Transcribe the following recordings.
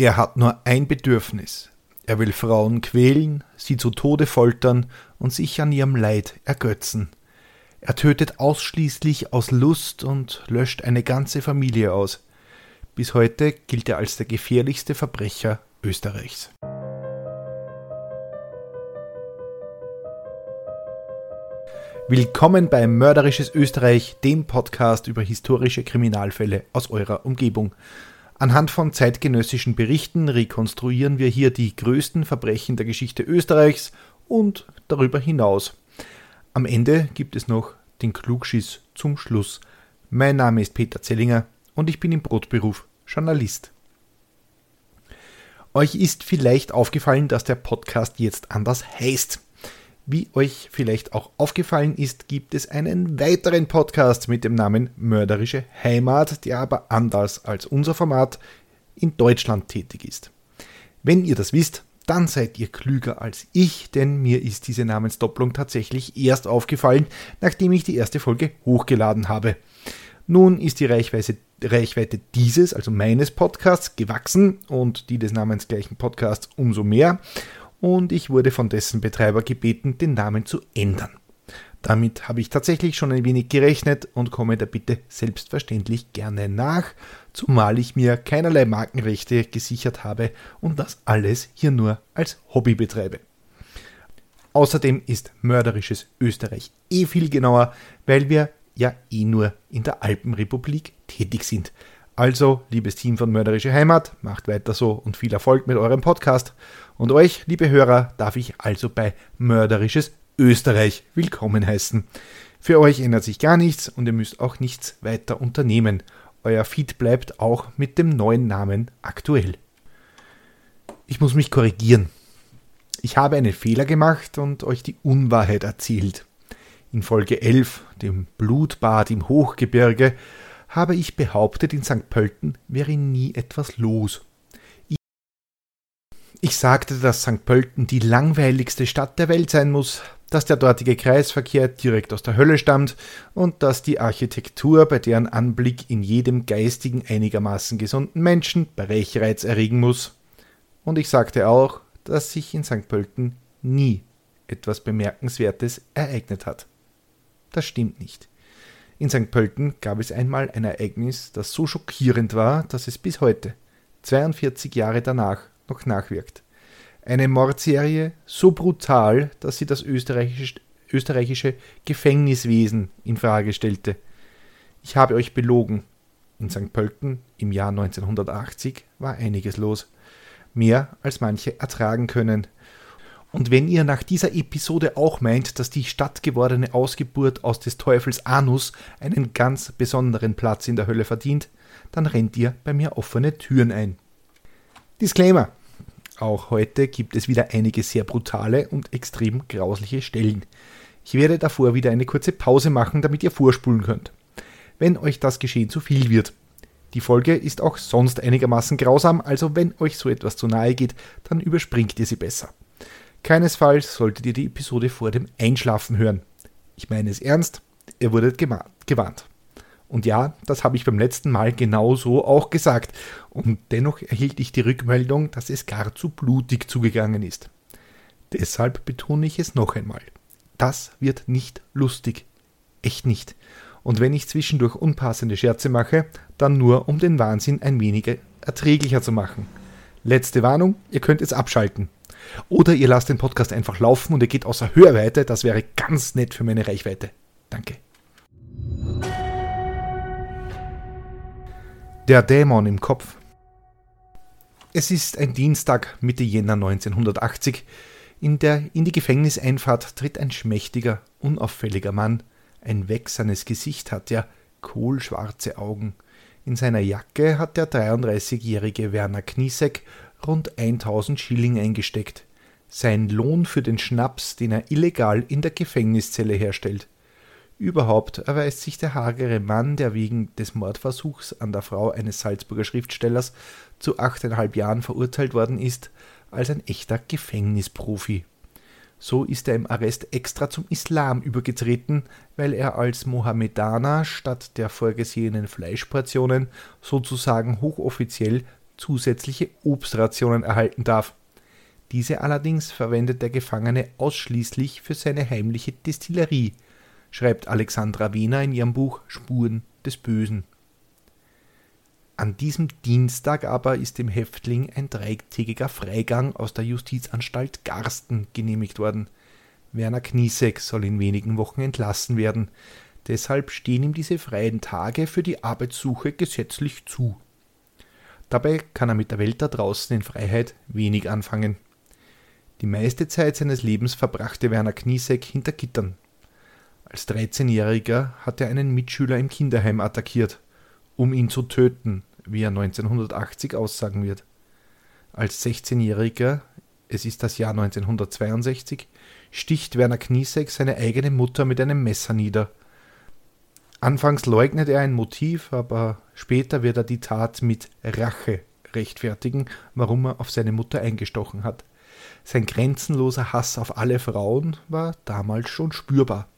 Er hat nur ein Bedürfnis. Er will Frauen quälen, sie zu Tode foltern und sich an ihrem Leid ergötzen. Er tötet ausschließlich aus Lust und löscht eine ganze Familie aus. Bis heute gilt er als der gefährlichste Verbrecher Österreichs. Willkommen bei Mörderisches Österreich, dem Podcast über historische Kriminalfälle aus eurer Umgebung. Anhand von zeitgenössischen Berichten rekonstruieren wir hier die größten Verbrechen der Geschichte Österreichs und darüber hinaus. Am Ende gibt es noch den Klugschiss zum Schluss. Mein Name ist Peter Zellinger und ich bin im Brotberuf Journalist. Euch ist vielleicht aufgefallen, dass der Podcast jetzt anders heißt. Wie euch vielleicht auch aufgefallen ist, gibt es einen weiteren Podcast mit dem Namen Mörderische Heimat, der aber anders als unser Format in Deutschland tätig ist. Wenn ihr das wisst, dann seid ihr klüger als ich, denn mir ist diese Namensdopplung tatsächlich erst aufgefallen, nachdem ich die erste Folge hochgeladen habe. Nun ist die Reichweite, Reichweite dieses, also meines Podcasts, gewachsen und die des namensgleichen Podcasts umso mehr und ich wurde von dessen Betreiber gebeten, den Namen zu ändern. Damit habe ich tatsächlich schon ein wenig gerechnet und komme der Bitte selbstverständlich gerne nach, zumal ich mir keinerlei Markenrechte gesichert habe und das alles hier nur als Hobby betreibe. Außerdem ist mörderisches Österreich eh viel genauer, weil wir ja eh nur in der Alpenrepublik tätig sind. Also, liebes Team von Mörderische Heimat, macht weiter so und viel Erfolg mit eurem Podcast. Und euch, liebe Hörer, darf ich also bei Mörderisches Österreich willkommen heißen. Für euch ändert sich gar nichts und ihr müsst auch nichts weiter unternehmen. Euer Feed bleibt auch mit dem neuen Namen aktuell. Ich muss mich korrigieren. Ich habe einen Fehler gemacht und euch die Unwahrheit erzählt. In Folge 11, dem Blutbad im Hochgebirge, habe ich behauptet, in St. Pölten wäre nie etwas los. Ich sagte, dass St. Pölten die langweiligste Stadt der Welt sein muss, dass der dortige Kreisverkehr direkt aus der Hölle stammt und dass die Architektur, bei deren Anblick in jedem geistigen einigermaßen gesunden Menschen Brechreiz erregen muss. Und ich sagte auch, dass sich in St. Pölten nie etwas Bemerkenswertes ereignet hat. Das stimmt nicht. In St. Pölten gab es einmal ein Ereignis, das so schockierend war, dass es bis heute, 42 Jahre danach, noch nachwirkt. Eine Mordserie so brutal, dass sie das österreichische, Gefängniswesen in Frage stellte. Ich habe euch belogen. In St. Pölten im Jahr 1980 war einiges los. Mehr als manche ertragen können. Und wenn ihr nach dieser Episode auch meint, dass die stattgewordene Ausgeburt aus des Teufels Anus einen ganz besonderen Platz in der Hölle verdient, dann rennt ihr bei mir offene Türen ein. Disclaimer. Auch heute gibt es wieder einige sehr brutale und extrem grausliche Stellen. Ich werde davor wieder eine kurze Pause machen, damit ihr vorspulen könnt. Wenn euch das Geschehen zu viel wird. Die Folge ist auch sonst einigermaßen grausam, also wenn euch so etwas zu nahe geht, dann überspringt ihr sie besser. Keinesfalls solltet ihr die Episode vor dem Einschlafen hören. Ich meine es ernst, ihr wurdet gewarnt. Und ja, das habe ich beim letzten Mal genau so auch gesagt. Und dennoch erhielt ich die Rückmeldung, dass es gar zu blutig zugegangen ist. Deshalb betone ich es noch einmal. Das wird nicht lustig. Echt nicht. Und wenn ich zwischendurch unpassende Scherze mache, dann nur, um den Wahnsinn ein wenig erträglicher zu machen. Letzte Warnung, ihr könnt es abschalten. Oder ihr lasst den Podcast einfach laufen und ihr geht außer Hörweite, das wäre ganz nett für meine Reichweite. Danke. Der Dämon im Kopf. Es ist ein Dienstag Mitte Jänner 1980. In der in die Gefängniseinfahrt tritt ein schmächtiger, unauffälliger Mann. Ein wächsernes Gesicht hat er, kohlschwarze Augen. In seiner Jacke hat der 33-jährige Werner Kniesek rund 1000 Schilling eingesteckt. Sein Lohn für den Schnaps, den er illegal in der Gefängniszelle herstellt. Überhaupt erweist sich der hagere Mann, der wegen des Mordversuchs an der Frau eines Salzburger Schriftstellers zu achteinhalb Jahren verurteilt worden ist, als ein echter Gefängnisprofi. So ist er im Arrest extra zum Islam übergetreten, weil er als Mohammedaner statt der vorgesehenen Fleischportionen sozusagen hochoffiziell zusätzliche Obstrationen erhalten darf. Diese allerdings verwendet der Gefangene ausschließlich für seine heimliche Destillerie, schreibt Alexandra Wiener in ihrem Buch Spuren des Bösen. An diesem Dienstag aber ist dem Häftling ein dreitägiger Freigang aus der Justizanstalt Garsten genehmigt worden. Werner Kniesek soll in wenigen Wochen entlassen werden. Deshalb stehen ihm diese freien Tage für die Arbeitssuche gesetzlich zu. Dabei kann er mit der Welt da draußen in Freiheit wenig anfangen. Die meiste Zeit seines Lebens verbrachte Werner Kniesek hinter Gittern. Als 13-Jähriger hat er einen Mitschüler im Kinderheim attackiert, um ihn zu töten, wie er 1980 aussagen wird. Als 16-Jähriger, es ist das Jahr 1962, sticht Werner Kniesek seine eigene Mutter mit einem Messer nieder. Anfangs leugnet er ein Motiv, aber später wird er die Tat mit Rache rechtfertigen, warum er auf seine Mutter eingestochen hat. Sein grenzenloser Hass auf alle Frauen war damals schon spürbar.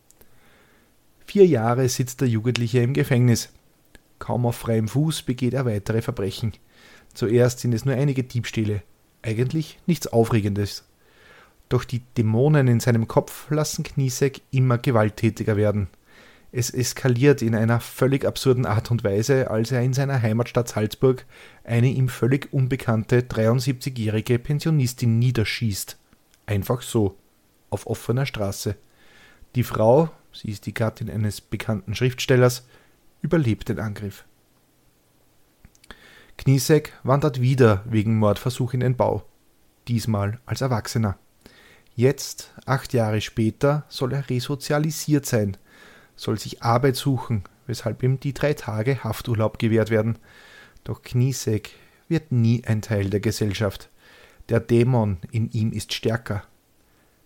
Vier Jahre sitzt der Jugendliche im Gefängnis. Kaum auf freiem Fuß begeht er weitere Verbrechen. Zuerst sind es nur einige Diebstähle. Eigentlich nichts Aufregendes. Doch die Dämonen in seinem Kopf lassen Kniesek immer gewalttätiger werden. Es eskaliert in einer völlig absurden Art und Weise, als er in seiner Heimatstadt Salzburg eine ihm völlig unbekannte 73-jährige Pensionistin niederschießt. Einfach so, auf offener Straße. Die Frau, sie ist die Gattin eines bekannten Schriftstellers, überlebt den Angriff. Kniesek wandert wieder wegen Mordversuch in den Bau, diesmal als Erwachsener. Jetzt, acht Jahre später, soll er resozialisiert sein, soll sich Arbeit suchen, weshalb ihm die drei Tage Hafturlaub gewährt werden. Doch Kniesek wird nie ein Teil der Gesellschaft. Der Dämon in ihm ist stärker.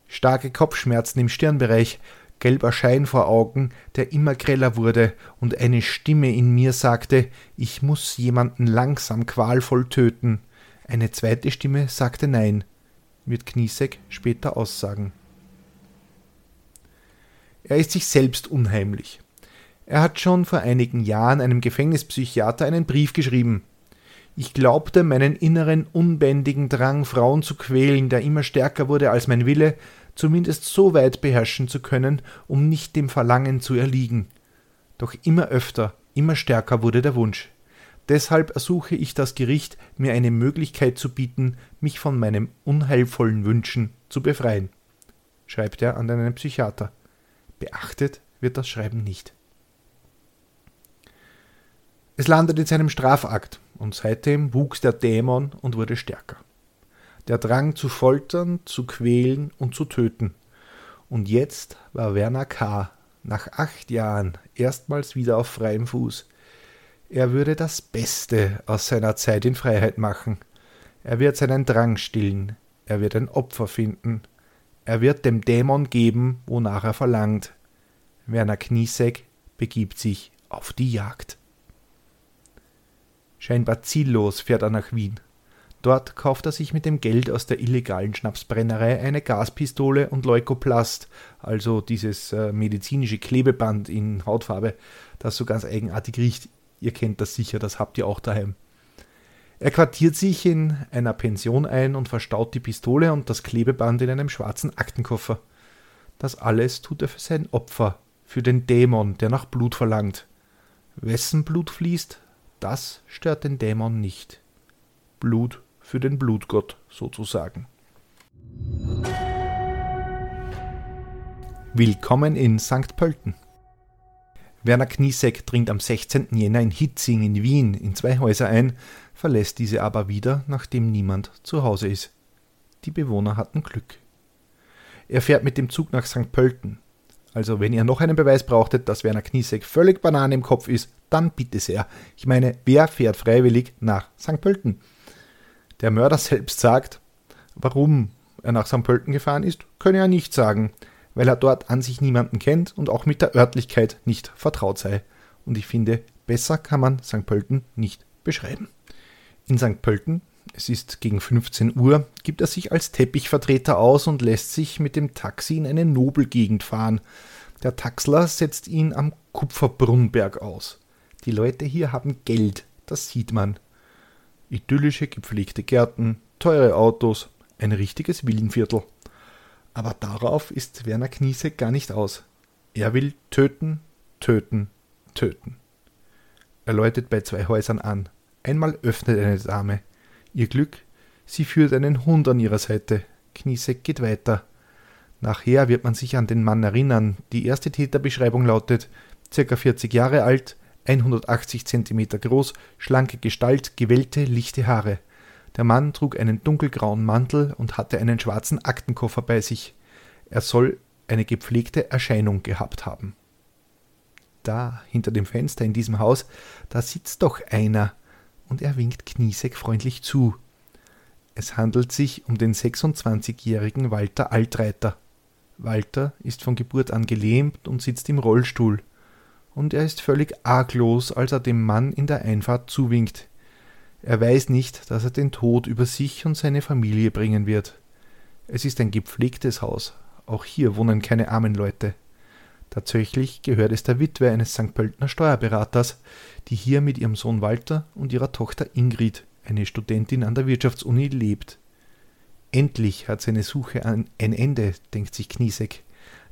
Starke Kopfschmerzen im Stirnbereich, gelber Schein vor Augen, der immer greller wurde, und eine Stimme in mir sagte, ich muss jemanden langsam qualvoll töten. Eine zweite Stimme sagte nein, wird Kniesek später aussagen. Er ist sich selbst unheimlich. Er hat schon vor einigen Jahren einem Gefängnispsychiater einen Brief geschrieben. Ich glaubte, meinen inneren unbändigen Drang, Frauen zu quälen, der immer stärker wurde als mein Wille, zumindest so weit beherrschen zu können, um nicht dem Verlangen zu erliegen. Doch immer öfter, immer stärker wurde der Wunsch. Deshalb ersuche ich das Gericht, mir eine Möglichkeit zu bieten, mich von meinem unheilvollen Wünschen zu befreien, schreibt er an einen Psychiater. Beachtet wird das Schreiben nicht. Es landet in seinem Strafakt und seitdem wuchs der Dämon und wurde stärker. Der Drang zu foltern, zu quälen und zu töten. Und jetzt war Werner K. nach acht Jahren erstmals wieder auf freiem Fuß. Er würde das Beste aus seiner Zeit in Freiheit machen. Er wird seinen Drang stillen. Er wird ein Opfer finden. Er wird dem Dämon geben, wonach er verlangt. Werner Kniesek begibt sich auf die Jagd. Scheinbar ziellos fährt er nach Wien. Dort kauft er sich mit dem Geld aus der illegalen Schnapsbrennerei eine Gaspistole und Leukoplast, also dieses äh, medizinische Klebeband in Hautfarbe, das so ganz eigenartig riecht. Ihr kennt das sicher, das habt ihr auch daheim. Er quartiert sich in einer Pension ein und verstaut die Pistole und das Klebeband in einem schwarzen Aktenkoffer. Das alles tut er für sein Opfer, für den Dämon, der nach Blut verlangt. Wessen Blut fließt, das stört den Dämon nicht. Blut für den Blutgott sozusagen. Willkommen in St. Pölten. Werner Kniesek dringt am 16. Jänner in Hitzing in Wien in zwei Häuser ein, verlässt diese aber wieder, nachdem niemand zu Hause ist. Die Bewohner hatten Glück. Er fährt mit dem Zug nach St. Pölten. Also, wenn ihr noch einen Beweis brauchtet, dass Werner Kniesek völlig Banane im Kopf ist, dann bitte sehr. Ich meine, wer fährt freiwillig nach St. Pölten? Der Mörder selbst sagt, warum er nach St. Pölten gefahren ist, könne er nicht sagen weil er dort an sich niemanden kennt und auch mit der Örtlichkeit nicht vertraut sei. Und ich finde, besser kann man St. Pölten nicht beschreiben. In St. Pölten, es ist gegen 15 Uhr, gibt er sich als Teppichvertreter aus und lässt sich mit dem Taxi in eine Nobelgegend fahren. Der Taxler setzt ihn am Kupferbrunnberg aus. Die Leute hier haben Geld, das sieht man. Idyllische, gepflegte Gärten, teure Autos, ein richtiges Villenviertel. Aber darauf ist Werner Kniesek gar nicht aus. Er will töten, töten, töten. Er läutet bei zwei Häusern an. Einmal öffnet eine Dame. Ihr Glück, sie führt einen Hund an ihrer Seite. Kniesek geht weiter. Nachher wird man sich an den Mann erinnern. Die erste Täterbeschreibung lautet circa 40 Jahre alt, 180 cm groß, schlanke Gestalt, gewellte, lichte Haare. Der Mann trug einen dunkelgrauen Mantel und hatte einen schwarzen Aktenkoffer bei sich. Er soll eine gepflegte Erscheinung gehabt haben. Da, hinter dem Fenster in diesem Haus, da sitzt doch einer, und er winkt Kniesek freundlich zu. Es handelt sich um den 26-jährigen Walter Altreiter. Walter ist von Geburt an gelähmt und sitzt im Rollstuhl und er ist völlig arglos, als er dem Mann in der Einfahrt zuwinkt. Er weiß nicht, dass er den Tod über sich und seine Familie bringen wird. Es ist ein gepflegtes Haus. Auch hier wohnen keine armen Leute. Tatsächlich gehört es der Witwe eines St. Pöltener Steuerberaters, die hier mit ihrem Sohn Walter und ihrer Tochter Ingrid, eine Studentin an der Wirtschaftsuni, lebt. Endlich hat seine Suche ein Ende, denkt sich Kniesek.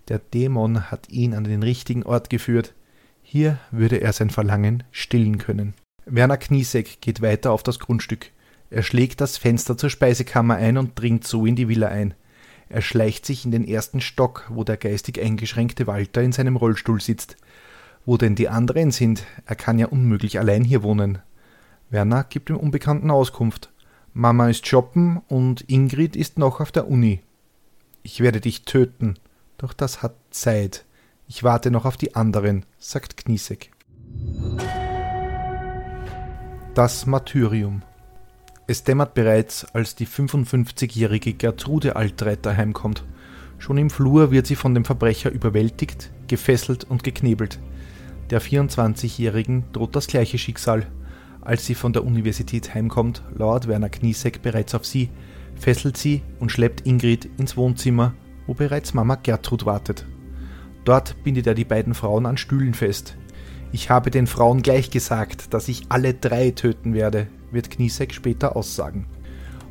Der Dämon hat ihn an den richtigen Ort geführt. Hier würde er sein Verlangen stillen können. Werner Kniesek geht weiter auf das Grundstück. Er schlägt das Fenster zur Speisekammer ein und dringt so in die Villa ein. Er schleicht sich in den ersten Stock, wo der geistig eingeschränkte Walter in seinem Rollstuhl sitzt. Wo denn die anderen sind? Er kann ja unmöglich allein hier wohnen. Werner gibt dem Unbekannten Auskunft. Mama ist shoppen und Ingrid ist noch auf der Uni. Ich werde dich töten, doch das hat Zeit. Ich warte noch auf die anderen, sagt Kniesek. Das Martyrium. Es dämmert bereits, als die 55-jährige Gertrude Altreiter heimkommt. Schon im Flur wird sie von dem Verbrecher überwältigt, gefesselt und geknebelt. Der 24-jährigen droht das gleiche Schicksal. Als sie von der Universität heimkommt, lauert Werner Kniesek bereits auf sie, fesselt sie und schleppt Ingrid ins Wohnzimmer, wo bereits Mama Gertrud wartet. Dort bindet er die beiden Frauen an Stühlen fest. Ich habe den Frauen gleich gesagt, dass ich alle drei töten werde, wird Kniesek später aussagen.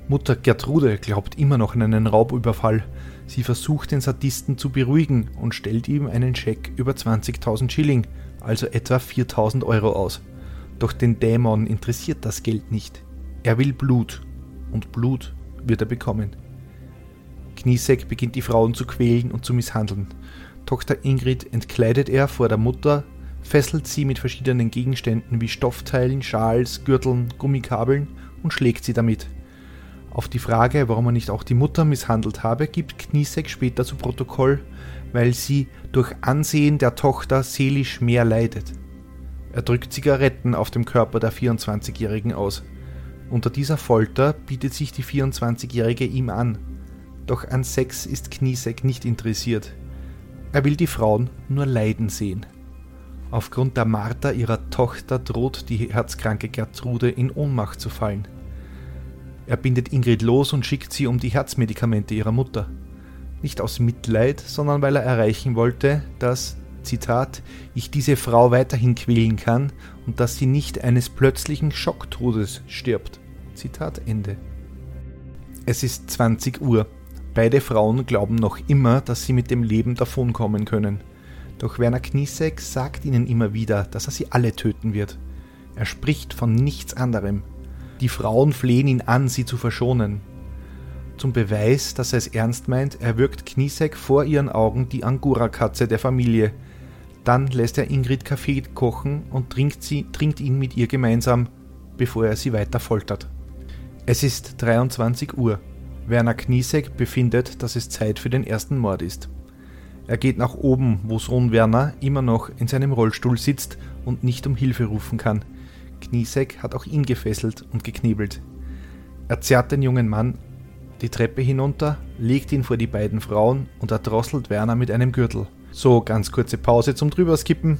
Mutter Gertrude glaubt immer noch an einen Raubüberfall. Sie versucht den Sadisten zu beruhigen und stellt ihm einen Scheck über 20.000 Schilling, also etwa 4.000 Euro aus. Doch den Dämon interessiert das Geld nicht. Er will Blut und Blut wird er bekommen. Kniesek beginnt die Frauen zu quälen und zu misshandeln. Tochter Ingrid entkleidet er vor der Mutter, fesselt sie mit verschiedenen Gegenständen wie Stoffteilen, Schals, Gürteln, Gummikabeln und schlägt sie damit. Auf die Frage, warum er nicht auch die Mutter misshandelt habe, gibt Kniesek später zu Protokoll, weil sie durch Ansehen der Tochter seelisch mehr leidet. Er drückt Zigaretten auf dem Körper der 24-Jährigen aus. Unter dieser Folter bietet sich die 24-Jährige ihm an. Doch an Sex ist Kniesek nicht interessiert. Er will die Frauen nur leiden sehen. Aufgrund der Marter ihrer Tochter droht die herzkranke Gertrude in Ohnmacht zu fallen. Er bindet Ingrid los und schickt sie um die Herzmedikamente ihrer Mutter. Nicht aus Mitleid, sondern weil er erreichen wollte, dass, Zitat, ich diese Frau weiterhin quälen kann und dass sie nicht eines plötzlichen Schocktodes stirbt. Zitat Ende. Es ist 20 Uhr. Beide Frauen glauben noch immer, dass sie mit dem Leben davonkommen können. Doch Werner Kniesek sagt ihnen immer wieder, dass er sie alle töten wird. Er spricht von nichts anderem. Die Frauen flehen ihn an, sie zu verschonen. Zum Beweis, dass er es ernst meint, erwürgt Kniesek vor ihren Augen die Angora-Katze der Familie. Dann lässt er Ingrid Kaffee kochen und trinkt, sie, trinkt ihn mit ihr gemeinsam, bevor er sie weiter foltert. Es ist 23 Uhr. Werner Kniesek befindet, dass es Zeit für den ersten Mord ist. Er geht nach oben, wo Sohn Werner immer noch in seinem Rollstuhl sitzt und nicht um Hilfe rufen kann. Kniesek hat auch ihn gefesselt und geknebelt. Er zerrt den jungen Mann die Treppe hinunter, legt ihn vor die beiden Frauen und erdrosselt Werner mit einem Gürtel. So, ganz kurze Pause zum Drüberskippen.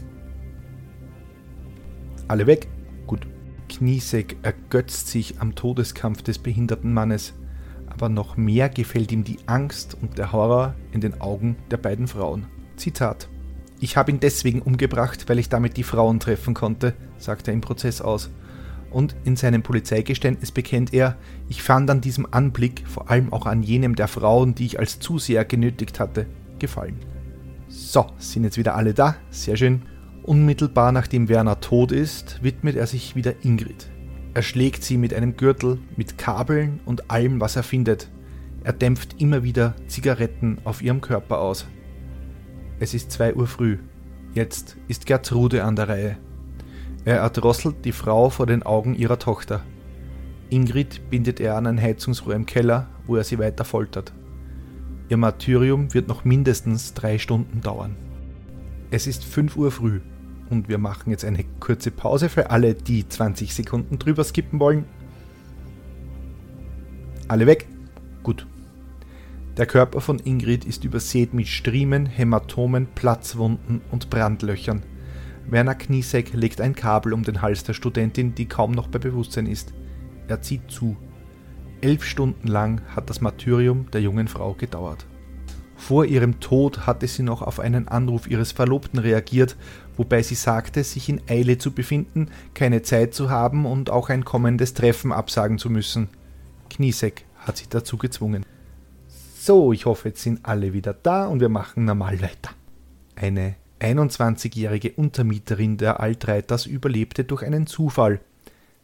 Alle weg? Gut. Kniesek ergötzt sich am Todeskampf des behinderten Mannes aber noch mehr gefällt ihm die Angst und der Horror in den Augen der beiden Frauen. Zitat Ich habe ihn deswegen umgebracht, weil ich damit die Frauen treffen konnte, sagt er im Prozess aus. und in seinem Polizeigeständnis bekennt er, ich fand an diesem Anblick, vor allem auch an jenem der Frauen, die ich als Zuseher genötigt hatte, gefallen. So, sind jetzt wieder alle da, sehr schön. Unmittelbar nachdem Werner tot ist, widmet er sich wieder Ingrid. Er schlägt sie mit einem Gürtel, mit Kabeln und allem, was er findet. Er dämpft immer wieder Zigaretten auf ihrem Körper aus. Es ist zwei Uhr früh. Jetzt ist Gertrude an der Reihe. Er erdrosselt die Frau vor den Augen ihrer Tochter. Ingrid bindet er an ein Heizungsrohr im Keller, wo er sie weiter foltert. Ihr Martyrium wird noch mindestens drei Stunden dauern. Es ist 5 Uhr früh und wir machen jetzt eine kurze Pause für alle, die 20 Sekunden drüber skippen wollen. Alle weg? Gut. Der Körper von Ingrid ist übersät mit Striemen, Hämatomen, Platzwunden und Brandlöchern. Werner Kniesek legt ein Kabel um den Hals der Studentin, die kaum noch bei Bewusstsein ist. Er zieht zu. Elf Stunden lang hat das Martyrium der jungen Frau gedauert. Vor ihrem Tod hatte sie noch auf einen Anruf ihres Verlobten reagiert, wobei sie sagte, sich in Eile zu befinden, keine Zeit zu haben und auch ein kommendes Treffen absagen zu müssen. Kniesek hat sie dazu gezwungen. So, ich hoffe, jetzt sind alle wieder da und wir machen normal weiter. Eine 21-jährige Untermieterin der Altreiters überlebte durch einen Zufall.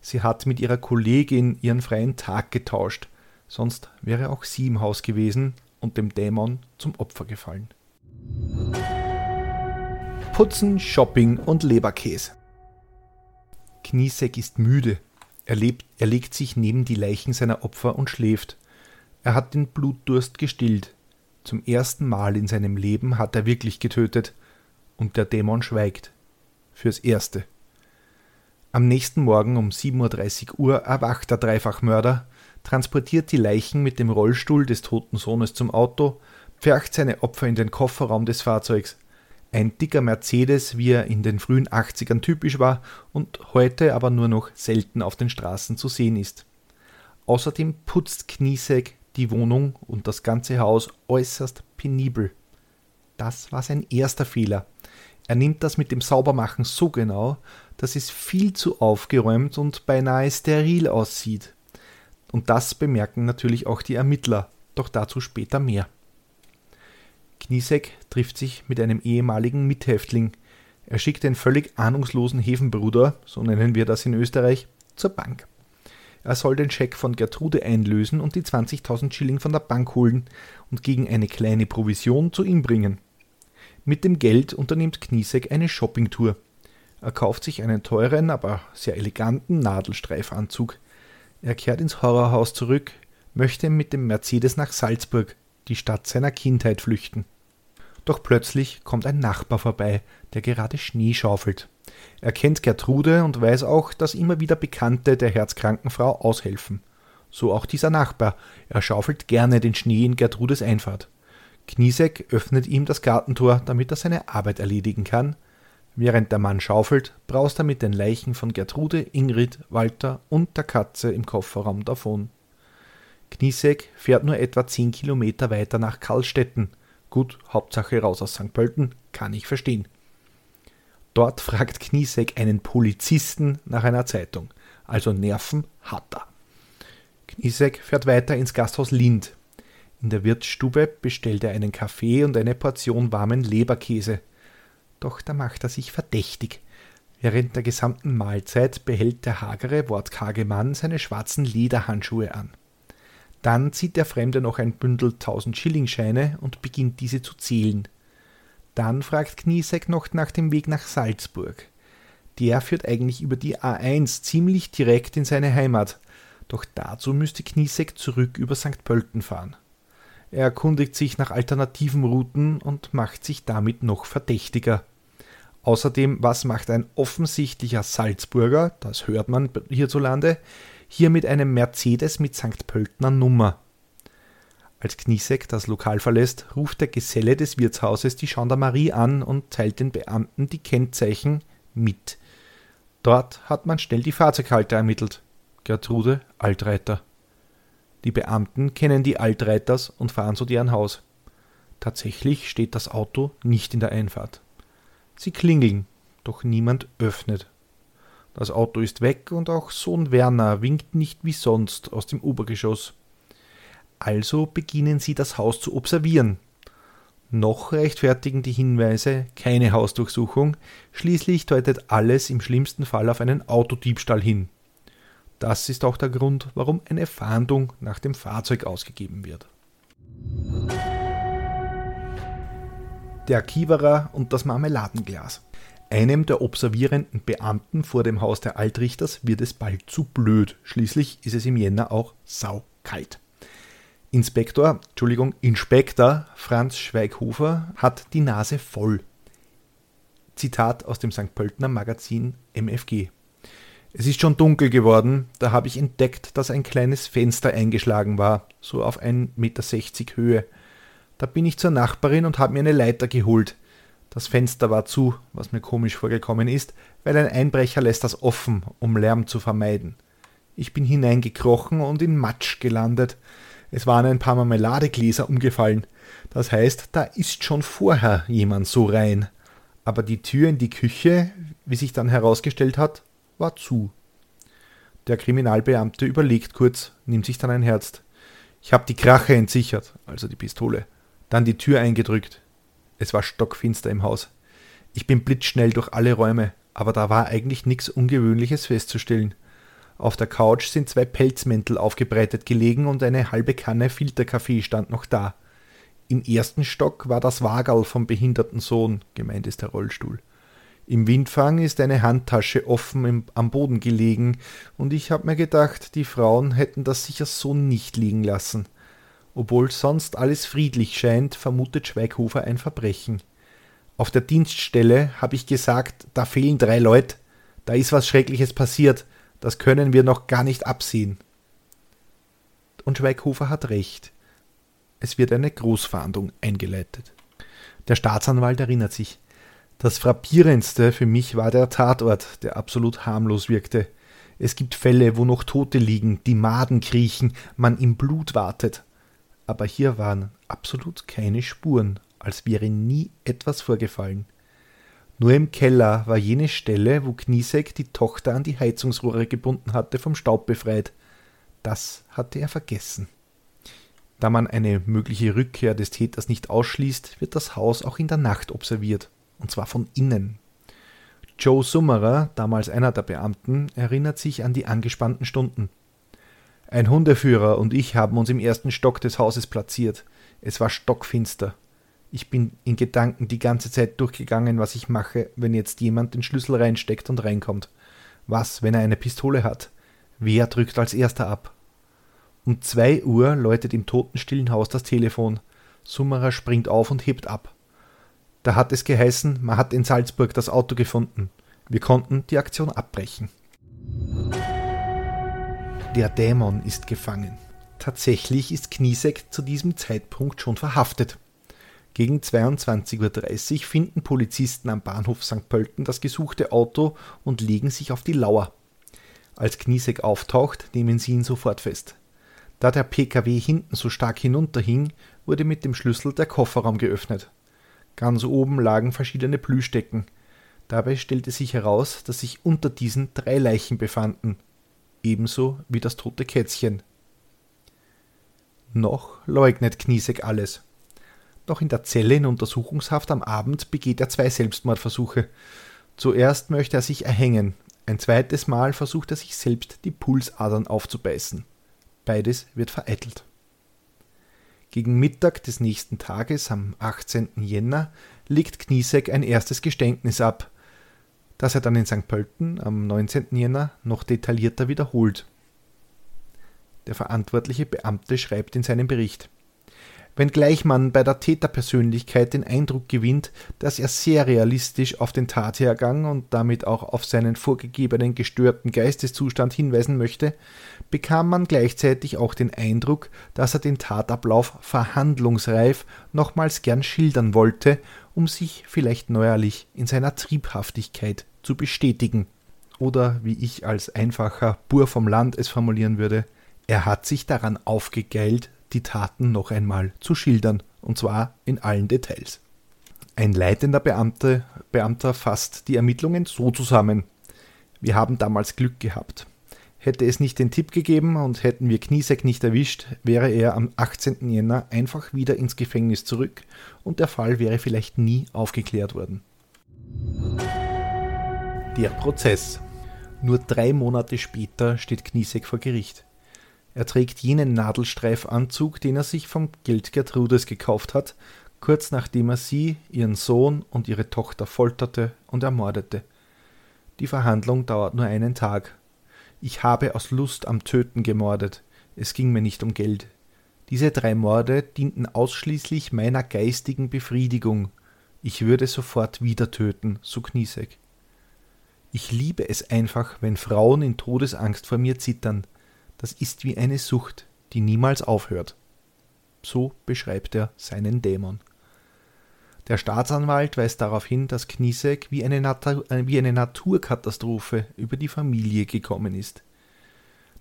Sie hat mit ihrer Kollegin ihren freien Tag getauscht, sonst wäre auch sie im Haus gewesen und dem Dämon zum Opfer gefallen. Putzen, Shopping und Leberkäse. Kniesek ist müde. Er, lebt, er legt sich neben die Leichen seiner Opfer und schläft. Er hat den Blutdurst gestillt. Zum ersten Mal in seinem Leben hat er wirklich getötet – und der Dämon schweigt. Fürs Erste. Am nächsten Morgen um 7.30 Uhr erwacht der Dreifachmörder, transportiert die Leichen mit dem Rollstuhl des toten Sohnes zum Auto, pfercht seine Opfer in den Kofferraum des Fahrzeugs. Ein dicker Mercedes, wie er in den frühen 80ern typisch war und heute aber nur noch selten auf den Straßen zu sehen ist. Außerdem putzt Kniesek die Wohnung und das ganze Haus äußerst penibel. Das war sein erster Fehler. Er nimmt das mit dem Saubermachen so genau, dass es viel zu aufgeräumt und beinahe steril aussieht. Und das bemerken natürlich auch die Ermittler, doch dazu später mehr. Kniesek trifft sich mit einem ehemaligen Mithäftling. Er schickt den völlig ahnungslosen Hefenbruder, so nennen wir das in Österreich, zur Bank. Er soll den Scheck von Gertrude einlösen und die 20.000 Schilling von der Bank holen und gegen eine kleine Provision zu ihm bringen. Mit dem Geld unternimmt Kniesek eine Shoppingtour. Er kauft sich einen teuren, aber sehr eleganten Nadelstreifanzug. Er kehrt ins Horrorhaus zurück, möchte mit dem Mercedes nach Salzburg, die Stadt seiner Kindheit, flüchten. Doch plötzlich kommt ein Nachbar vorbei, der gerade Schnee schaufelt. Er kennt Gertrude und weiß auch, dass immer wieder Bekannte der herzkranken Frau aushelfen. So auch dieser Nachbar, er schaufelt gerne den Schnee in Gertrudes Einfahrt. Kniesek öffnet ihm das Gartentor, damit er seine Arbeit erledigen kann. Während der Mann schaufelt, braust er mit den Leichen von Gertrude, Ingrid, Walter und der Katze im Kofferraum davon. Kniesek fährt nur etwa zehn Kilometer weiter nach Karlstetten. Gut, Hauptsache raus aus St. Pölten, kann ich verstehen. Dort fragt Kniesek einen Polizisten nach einer Zeitung. Also Nerven hat er. Kniesek fährt weiter ins Gasthaus Lind. In der Wirtsstube bestellt er einen Kaffee und eine Portion warmen Leberkäse. Doch da macht er sich verdächtig. Während der gesamten Mahlzeit behält der hagere, wortkarge Mann seine schwarzen Lederhandschuhe an. Dann zieht der Fremde noch ein Bündel tausend Schillingscheine und beginnt diese zu zählen. Dann fragt Kniesek noch nach dem Weg nach Salzburg. Der führt eigentlich über die A1 ziemlich direkt in seine Heimat, doch dazu müsste Kniesek zurück über St. Pölten fahren. Er erkundigt sich nach alternativen Routen und macht sich damit noch verdächtiger. Außerdem, was macht ein offensichtlicher Salzburger, das hört man hierzulande, hier mit einem Mercedes mit St. Pöltner Nummer? Als Kniesek das Lokal verlässt, ruft der Geselle des Wirtshauses die Gendarmerie an und teilt den Beamten die Kennzeichen mit. Dort hat man schnell die Fahrzeughalter ermittelt. Gertrude Altreiter. Die Beamten kennen die Altreiters und fahren zu deren Haus. Tatsächlich steht das Auto nicht in der Einfahrt. Sie klingeln, doch niemand öffnet. Das Auto ist weg und auch Sohn Werner winkt nicht wie sonst aus dem Obergeschoss. Also beginnen sie das Haus zu observieren. Noch rechtfertigen die Hinweise keine Hausdurchsuchung, schließlich deutet alles im schlimmsten Fall auf einen Autodiebstahl hin. Das ist auch der Grund, warum eine Fahndung nach dem Fahrzeug ausgegeben wird. Der Kiewerer und das Marmeladenglas. Einem der observierenden Beamten vor dem Haus der Altrichters wird es bald zu blöd. Schließlich ist es im Jänner auch saukalt. Inspektor, Entschuldigung, Inspektor Franz Schweighofer hat die Nase voll. Zitat aus dem St. Pöltener Magazin MFG. Es ist schon dunkel geworden, da habe ich entdeckt, dass ein kleines Fenster eingeschlagen war, so auf 1,60 Meter Höhe. Da bin ich zur Nachbarin und habe mir eine Leiter geholt. Das Fenster war zu, was mir komisch vorgekommen ist, weil ein Einbrecher lässt das offen, um Lärm zu vermeiden. Ich bin hineingekrochen und in Matsch gelandet. Es waren ein paar Marmeladegläser umgefallen. Das heißt, da ist schon vorher jemand so rein. Aber die Tür in die Küche, wie sich dann herausgestellt hat, war zu. Der Kriminalbeamte überlegt kurz, nimmt sich dann ein Herz. Ich habe die Krache entsichert, also die Pistole, dann die Tür eingedrückt. Es war stockfinster im Haus. Ich bin blitzschnell durch alle Räume, aber da war eigentlich nichts Ungewöhnliches festzustellen. Auf der Couch sind zwei Pelzmäntel aufgebreitet gelegen und eine halbe Kanne Filterkaffee stand noch da. Im ersten Stock war das Wagerl vom behinderten Sohn, gemeint ist der Rollstuhl. Im Windfang ist eine Handtasche offen im, am Boden gelegen, und ich hab mir gedacht, die Frauen hätten das sicher so nicht liegen lassen. Obwohl sonst alles friedlich scheint, vermutet Schweighofer ein Verbrechen. Auf der Dienststelle habe ich gesagt, da fehlen drei Leute, da ist was Schreckliches passiert, das können wir noch gar nicht absehen. Und Schweighofer hat recht. Es wird eine Großfahndung eingeleitet. Der Staatsanwalt erinnert sich. Das frappierendste für mich war der Tatort, der absolut harmlos wirkte. Es gibt Fälle, wo noch Tote liegen, die Maden kriechen, man im Blut wartet. Aber hier waren absolut keine Spuren, als wäre nie etwas vorgefallen. Nur im Keller war jene Stelle, wo Kniesek die Tochter an die Heizungsrohre gebunden hatte, vom Staub befreit. Das hatte er vergessen. Da man eine mögliche Rückkehr des Täters nicht ausschließt, wird das Haus auch in der Nacht observiert, und zwar von innen. Joe Summerer, damals einer der Beamten, erinnert sich an die angespannten Stunden. Ein Hundeführer und ich haben uns im ersten Stock des Hauses platziert. Es war stockfinster. Ich bin in Gedanken die ganze Zeit durchgegangen, was ich mache, wenn jetzt jemand den Schlüssel reinsteckt und reinkommt. Was, wenn er eine Pistole hat? Wer drückt als erster ab? Um zwei Uhr läutet im totenstillen Haus das Telefon. Summerer springt auf und hebt ab. Da hat es geheißen, man hat in Salzburg das Auto gefunden. Wir konnten die Aktion abbrechen. Der Dämon ist gefangen. Tatsächlich ist Kniesek zu diesem Zeitpunkt schon verhaftet. Gegen 22.30 Uhr finden Polizisten am Bahnhof St. Pölten das gesuchte Auto und legen sich auf die Lauer. Als Kniesek auftaucht, nehmen sie ihn sofort fest. Da der PKW hinten so stark hinunterhing, wurde mit dem Schlüssel der Kofferraum geöffnet. Ganz oben lagen verschiedene Plüschdecken. Dabei stellte sich heraus, dass sich unter diesen drei Leichen befanden, ebenso wie das tote Kätzchen. Noch leugnet Kniesek alles. Noch in der Zelle in Untersuchungshaft am Abend begeht er zwei Selbstmordversuche. Zuerst möchte er sich erhängen, ein zweites Mal versucht er sich selbst die Pulsadern aufzubeißen. Beides wird vereitelt. Gegen Mittag des nächsten Tages, am 18. Jänner, legt Kniesek ein erstes Geständnis ab, das er dann in St. Pölten am 19. Jänner noch detaillierter wiederholt. Der verantwortliche Beamte schreibt in seinem Bericht wenngleich man bei der Täterpersönlichkeit den Eindruck gewinnt, dass er sehr realistisch auf den Tathergang und damit auch auf seinen vorgegebenen gestörten Geisteszustand hinweisen möchte, bekam man gleichzeitig auch den Eindruck, dass er den Tatablauf verhandlungsreif nochmals gern schildern wollte, um sich vielleicht neuerlich in seiner Triebhaftigkeit zu bestätigen. Oder wie ich als einfacher Bur vom Land es formulieren würde, er hat sich daran aufgegeilt, die Taten noch einmal zu schildern, und zwar in allen Details. Ein leitender Beamte, Beamter fasst die Ermittlungen so zusammen. Wir haben damals Glück gehabt. Hätte es nicht den Tipp gegeben und hätten wir Kniesek nicht erwischt, wäre er am 18. Jänner einfach wieder ins Gefängnis zurück und der Fall wäre vielleicht nie aufgeklärt worden. Der Prozess. Nur drei Monate später steht Kniesek vor Gericht. Er trägt jenen Nadelstreifanzug, den er sich vom Geld Gertrudes gekauft hat, kurz nachdem er sie, ihren Sohn und ihre Tochter folterte und ermordete. Die Verhandlung dauert nur einen Tag. Ich habe aus Lust am Töten gemordet. Es ging mir nicht um Geld. Diese drei Morde dienten ausschließlich meiner geistigen Befriedigung. Ich würde sofort wieder töten, so Kniesek. Ich liebe es einfach, wenn Frauen in Todesangst vor mir zittern. Das ist wie eine Sucht, die niemals aufhört. So beschreibt er seinen Dämon. Der Staatsanwalt weist darauf hin, dass Knisek wie eine, äh, wie eine Naturkatastrophe über die Familie gekommen ist.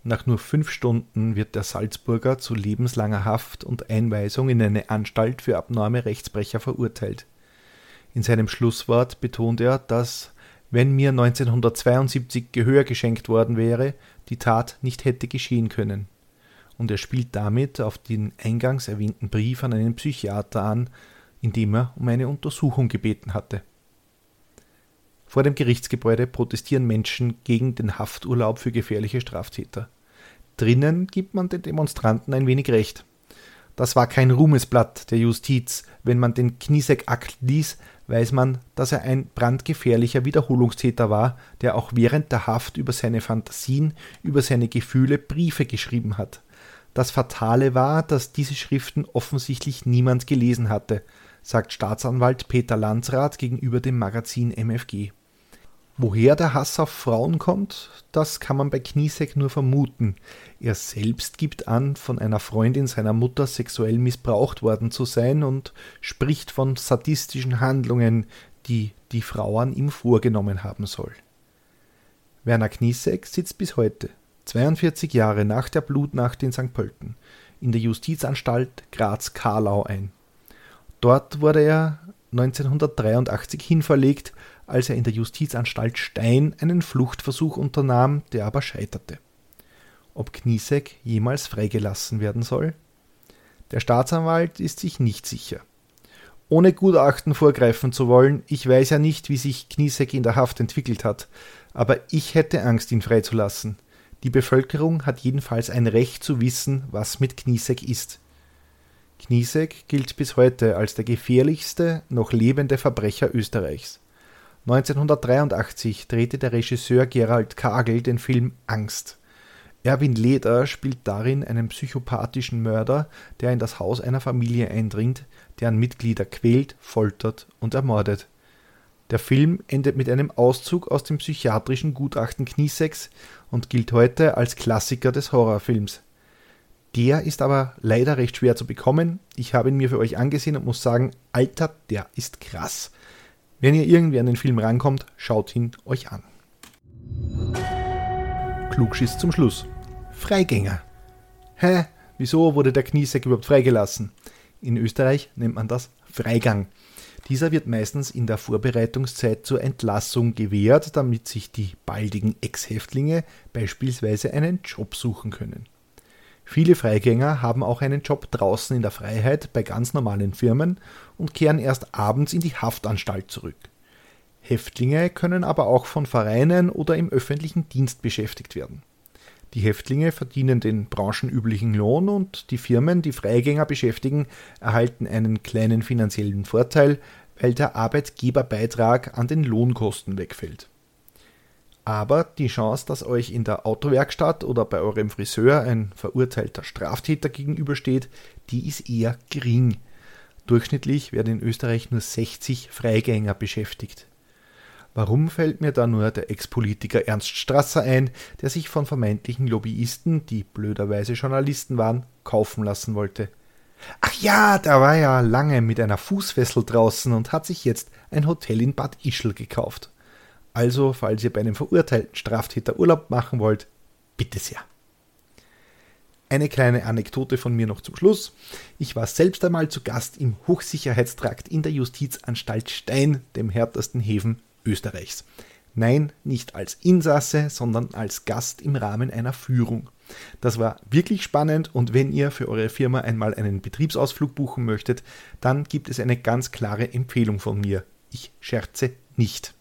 Nach nur fünf Stunden wird der Salzburger zu lebenslanger Haft und Einweisung in eine Anstalt für abnorme Rechtsbrecher verurteilt. In seinem Schlusswort betont er, dass, wenn mir 1972 Gehör geschenkt worden wäre, die Tat nicht hätte geschehen können. Und er spielt damit auf den eingangs erwähnten Brief an einen Psychiater an, indem er um eine Untersuchung gebeten hatte. Vor dem Gerichtsgebäude protestieren Menschen gegen den Hafturlaub für gefährliche Straftäter. Drinnen gibt man den Demonstranten ein wenig recht. Das war kein Ruhmesblatt der Justiz. Wenn man den Knisek-Akt liest, weiß man, dass er ein brandgefährlicher Wiederholungstäter war, der auch während der Haft über seine Fantasien, über seine Gefühle Briefe geschrieben hat. Das Fatale war, dass diese Schriften offensichtlich niemand gelesen hatte sagt Staatsanwalt Peter Landsrath gegenüber dem Magazin MFG. Woher der Hass auf Frauen kommt, das kann man bei Kniesek nur vermuten. Er selbst gibt an, von einer Freundin seiner Mutter sexuell missbraucht worden zu sein und spricht von sadistischen Handlungen, die die Frau an ihm vorgenommen haben soll. Werner Kniesek sitzt bis heute, 42 Jahre nach der Blutnacht in St. Pölten, in der Justizanstalt Graz-Karlau ein. Dort wurde er 1983 hinverlegt, als er in der Justizanstalt Stein einen Fluchtversuch unternahm, der aber scheiterte. Ob Kniesek jemals freigelassen werden soll? Der Staatsanwalt ist sich nicht sicher. Ohne Gutachten vorgreifen zu wollen, ich weiß ja nicht, wie sich Kniesek in der Haft entwickelt hat, aber ich hätte Angst, ihn freizulassen. Die Bevölkerung hat jedenfalls ein Recht zu wissen, was mit Kniesek ist. Kniesek gilt bis heute als der gefährlichste noch lebende Verbrecher Österreichs. 1983 drehte der Regisseur Gerald Kagel den Film Angst. Erwin Leder spielt darin einen psychopathischen Mörder, der in das Haus einer Familie eindringt, deren Mitglieder quält, foltert und ermordet. Der Film endet mit einem Auszug aus dem psychiatrischen Gutachten Knieseks und gilt heute als Klassiker des Horrorfilms. Der ist aber leider recht schwer zu bekommen. Ich habe ihn mir für euch angesehen und muss sagen, Alter, der ist krass. Wenn ihr irgendwie an den Film rankommt, schaut ihn euch an. Klugschiss zum Schluss. Freigänger. Hä? Wieso wurde der Kniesack überhaupt freigelassen? In Österreich nennt man das Freigang. Dieser wird meistens in der Vorbereitungszeit zur Entlassung gewährt, damit sich die baldigen Ex-Häftlinge beispielsweise einen Job suchen können. Viele Freigänger haben auch einen Job draußen in der Freiheit bei ganz normalen Firmen und kehren erst abends in die Haftanstalt zurück. Häftlinge können aber auch von Vereinen oder im öffentlichen Dienst beschäftigt werden. Die Häftlinge verdienen den branchenüblichen Lohn und die Firmen, die Freigänger beschäftigen, erhalten einen kleinen finanziellen Vorteil, weil der Arbeitgeberbeitrag an den Lohnkosten wegfällt. Aber die Chance, dass euch in der Autowerkstatt oder bei eurem Friseur ein verurteilter Straftäter gegenübersteht, die ist eher gering. Durchschnittlich werden in Österreich nur 60 Freigänger beschäftigt. Warum fällt mir da nur der Ex-Politiker Ernst Strasser ein, der sich von vermeintlichen Lobbyisten, die blöderweise Journalisten waren, kaufen lassen wollte? Ach ja, der war ja lange mit einer Fußfessel draußen und hat sich jetzt ein Hotel in Bad Ischl gekauft. Also, falls ihr bei einem verurteilten Straftäter Urlaub machen wollt, bitte sehr. Eine kleine Anekdote von mir noch zum Schluss. Ich war selbst einmal zu Gast im Hochsicherheitstrakt in der Justizanstalt Stein, dem härtesten Häfen Österreichs. Nein, nicht als Insasse, sondern als Gast im Rahmen einer Führung. Das war wirklich spannend und wenn ihr für eure Firma einmal einen Betriebsausflug buchen möchtet, dann gibt es eine ganz klare Empfehlung von mir. Ich scherze nicht.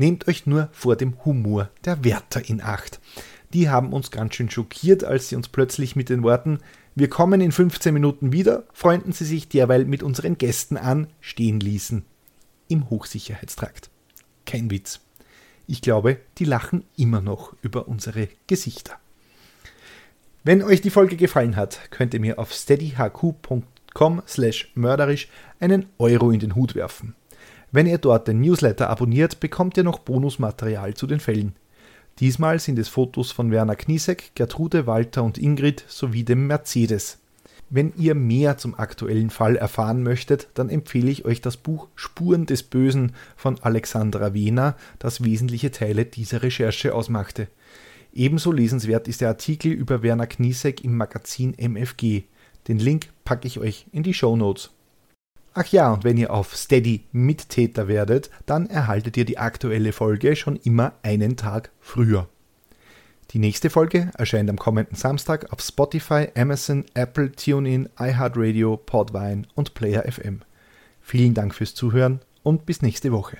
Nehmt euch nur vor dem Humor der Wärter in Acht. Die haben uns ganz schön schockiert, als sie uns plötzlich mit den Worten Wir kommen in 15 Minuten wieder, freunden sie sich derweil mit unseren Gästen an, stehen ließen. Im Hochsicherheitstrakt. Kein Witz. Ich glaube, die lachen immer noch über unsere Gesichter. Wenn euch die Folge gefallen hat, könnt ihr mir auf steadyhq.com slash mörderisch einen Euro in den Hut werfen. Wenn ihr dort den Newsletter abonniert, bekommt ihr noch Bonusmaterial zu den Fällen. Diesmal sind es Fotos von Werner Kniesek, Gertrude, Walter und Ingrid sowie dem Mercedes. Wenn ihr mehr zum aktuellen Fall erfahren möchtet, dann empfehle ich euch das Buch Spuren des Bösen von Alexandra Wehner, das wesentliche Teile dieser Recherche ausmachte. Ebenso lesenswert ist der Artikel über Werner Kniesek im Magazin MFG. Den Link packe ich euch in die Show Notes. Ach ja, und wenn ihr auf Steady Mittäter werdet, dann erhaltet ihr die aktuelle Folge schon immer einen Tag früher. Die nächste Folge erscheint am kommenden Samstag auf Spotify, Amazon, Apple, TuneIn, iHeartRadio, Podvine und Player FM. Vielen Dank fürs Zuhören und bis nächste Woche.